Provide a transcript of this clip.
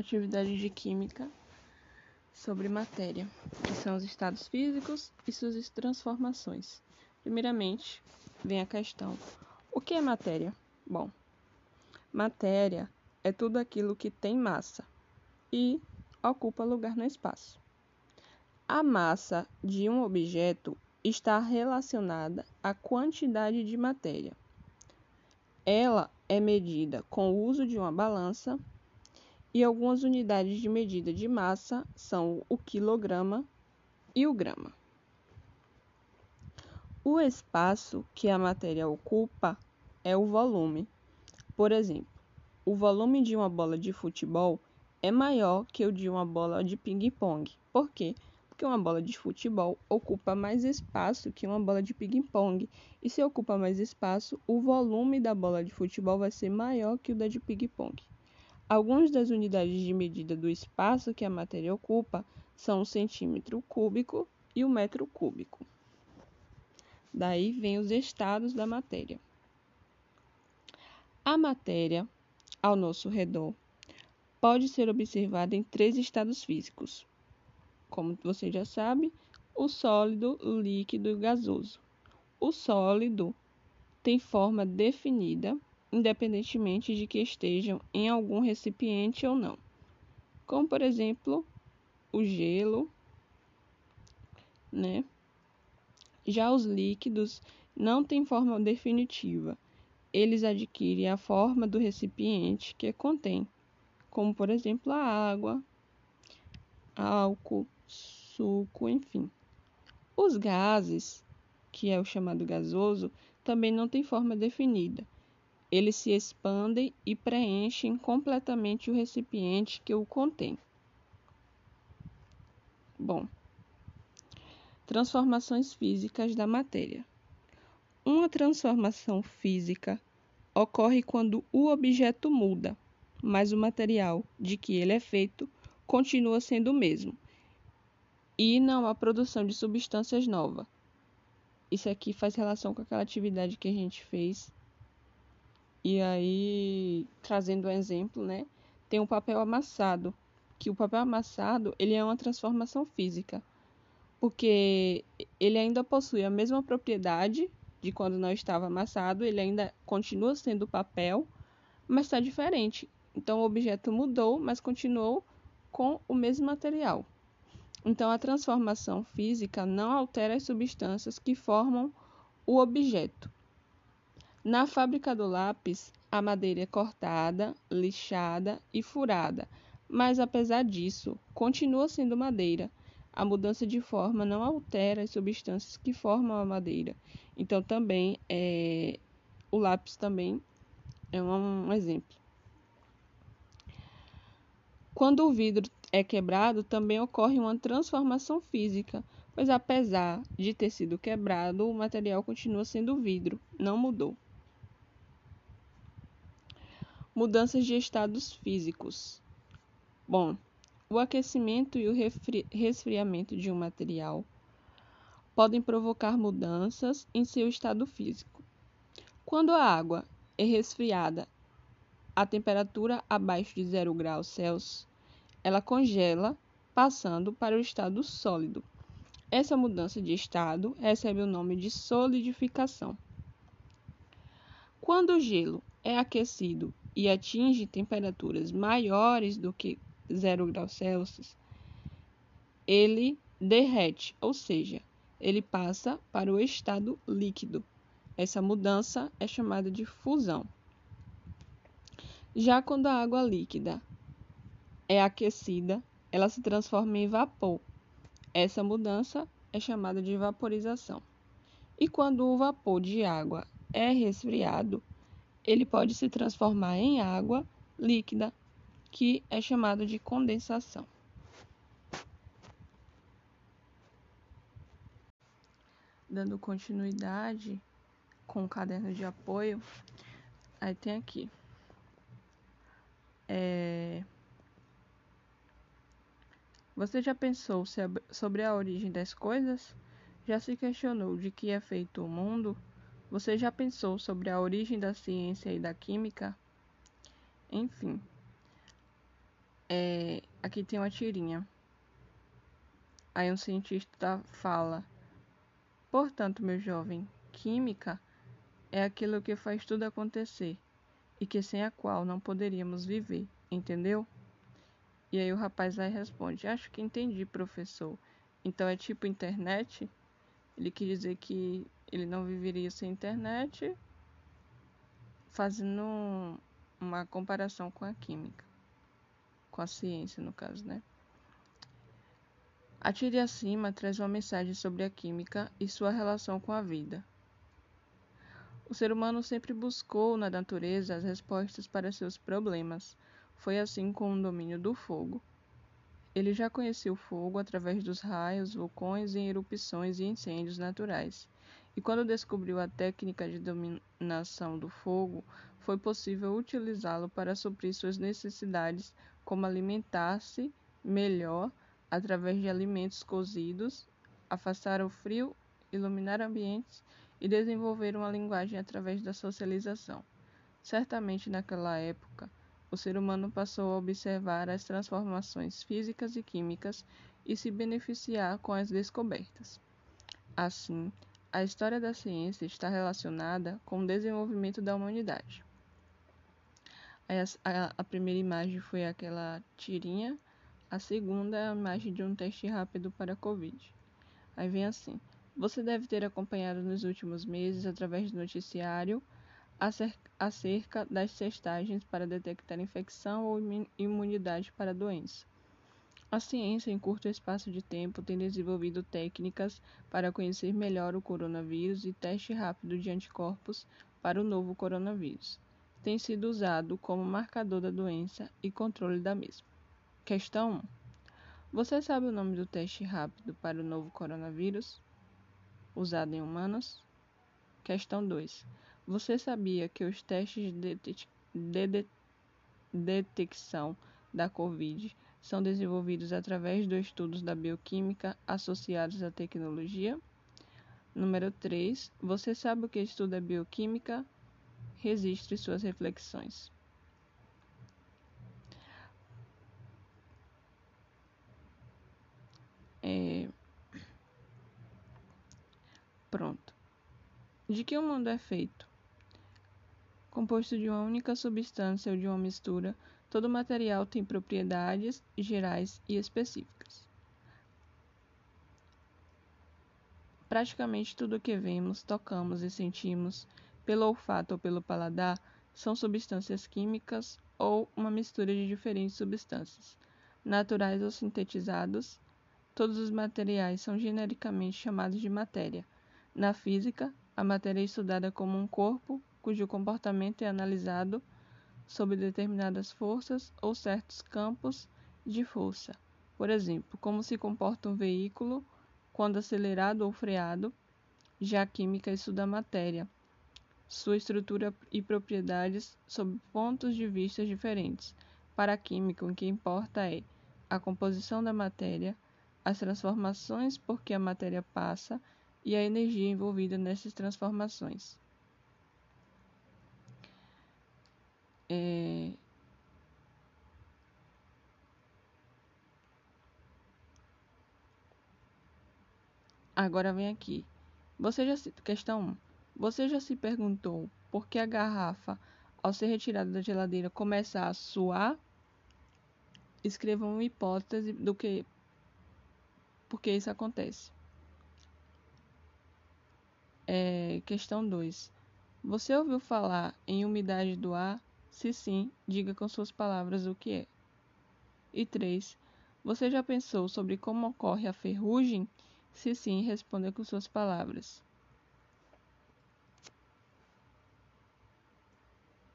atividade de química sobre matéria, que são os estados físicos e suas transformações. Primeiramente, vem a questão: o que é matéria? Bom, matéria é tudo aquilo que tem massa e ocupa lugar no espaço. A massa de um objeto está relacionada à quantidade de matéria. Ela é medida com o uso de uma balança e algumas unidades de medida de massa são o quilograma e o grama. O espaço que a matéria ocupa é o volume. Por exemplo, o volume de uma bola de futebol é maior que o de uma bola de ping-pong. Por quê? Porque uma bola de futebol ocupa mais espaço que uma bola de ping-pong. E se ocupa mais espaço, o volume da bola de futebol vai ser maior que o da de ping-pong. Algumas das unidades de medida do espaço que a matéria ocupa são o centímetro cúbico e o metro cúbico. Daí vem os estados da matéria. A matéria ao nosso redor pode ser observada em três estados físicos. Como você já sabe, o sólido, o líquido e o gasoso. O sólido tem forma definida independentemente de que estejam em algum recipiente ou não, como por exemplo o gelo, né? Já os líquidos não têm forma definitiva, eles adquirem a forma do recipiente que contém, como por exemplo a água, álcool, suco, enfim. Os gases, que é o chamado gasoso, também não têm forma definida eles se expandem e preenchem completamente o recipiente que o contém. Bom, transformações físicas da matéria. Uma transformação física ocorre quando o objeto muda, mas o material de que ele é feito continua sendo o mesmo e não há produção de substâncias novas. Isso aqui faz relação com aquela atividade que a gente fez e aí, trazendo um exemplo, né, tem o papel amassado, que o papel amassado, ele é uma transformação física, porque ele ainda possui a mesma propriedade de quando não estava amassado, ele ainda continua sendo papel, mas está diferente. Então o objeto mudou, mas continuou com o mesmo material. Então a transformação física não altera as substâncias que formam o objeto. Na fábrica do lápis, a madeira é cortada, lixada e furada, mas apesar disso, continua sendo madeira. A mudança de forma não altera as substâncias que formam a madeira. Então, também é, o lápis também é um, exemplo. Quando o vidro é quebrado, também ocorre uma transformação física, pois apesar de ter sido quebrado, o material continua sendo vidro, não mudou. Mudanças de estados físicos. Bom, o aquecimento e o resfriamento de um material podem provocar mudanças em seu estado físico. Quando a água é resfriada a temperatura abaixo de 0 graus Celsius, ela congela, passando para o estado sólido. Essa mudança de estado recebe o nome de solidificação. Quando o gelo é aquecido e atinge temperaturas maiores do que 0 graus Celsius, ele derrete, ou seja, ele passa para o estado líquido. Essa mudança é chamada de fusão. Já quando a água líquida é aquecida, ela se transforma em vapor. Essa mudança é chamada de vaporização. E quando o vapor de água é resfriado, ele pode se transformar em água líquida, que é chamado de condensação. Dando continuidade com o caderno de apoio, aí tem aqui. É... Você já pensou sobre a origem das coisas? Já se questionou de que é feito o mundo? Você já pensou sobre a origem da ciência e da química? Enfim, É, aqui tem uma tirinha. Aí um cientista fala: Portanto, meu jovem, química é aquilo que faz tudo acontecer e que sem a qual não poderíamos viver, entendeu? E aí o rapaz e responde: Acho que entendi, professor. Então é tipo internet? Ele quer dizer que ele não viveria sem internet, fazendo uma comparação com a química, com a ciência, no caso, né? Atire acima traz uma mensagem sobre a química e sua relação com a vida. O ser humano sempre buscou na natureza as respostas para seus problemas. Foi assim com o domínio do fogo. Ele já conhecia o fogo através dos raios, vulcões e erupções e incêndios naturais. E quando descobriu a técnica de dominação do fogo, foi possível utilizá-lo para suprir suas necessidades, como alimentar-se melhor através de alimentos cozidos, afastar o frio, iluminar ambientes e desenvolver uma linguagem através da socialização. Certamente naquela época, o ser humano passou a observar as transformações físicas e químicas e se beneficiar com as descobertas. Assim, a história da ciência está relacionada com o desenvolvimento da humanidade. A, a, primeira imagem foi aquela tirinha, a segunda é a imagem de um teste rápido para Covid. Aí vem assim: você deve ter acompanhado nos últimos meses, através do noticiário, acerca das testagens para detectar infecção ou imunidade para a doença. A ciência, em curto espaço de tempo, tem desenvolvido técnicas para conhecer melhor o coronavírus e teste rápido de anticorpos para o novo coronavírus. Tem sido usado como marcador da doença e controle da mesma. Questão 1. Você sabe o nome do teste rápido para o novo coronavírus? usado em humanos? Questão 2. Você sabia que os testes de, de, de detecção da COVID são desenvolvidos através dos estudos da bioquímica associados à tecnologia? Número 3. Você sabe o que estuda bioquímica? Registre suas reflexões. É, Pronto. De que o mundo é feito? Composto de uma única substância ou de uma mistura, todo material tem propriedades gerais e específicas. Praticamente tudo o que vemos, tocamos e sentimos, pelo olfato ou pelo paladar, são substâncias químicas ou uma mistura de diferentes substâncias, naturais ou sintetizados. Todos os materiais são genericamente chamados de matéria na física, a matéria é estudada como um corpo cujo comportamento é analisado sob determinadas forças ou certos campos de força. Por exemplo, como se comporta um veículo quando acelerado ou freado. Já a química estuda a matéria, sua estrutura e propriedades sob pontos de vista diferentes. Para a química, o que importa é a composição da matéria, as transformações por que a matéria passa e a energia envolvida nessas transformações. É... Agora vem aqui. Você já se... Questão 1. Você já se perguntou por que a garrafa, ao ser retirada da geladeira, começa a suar? Escreva uma hipótese do que por que isso acontece. É, questão 2. Você ouviu falar em umidade do ar? Se sim, diga com suas palavras o que é. E 3. Você já pensou sobre como ocorre a ferrugem? Se sim, responda com suas palavras.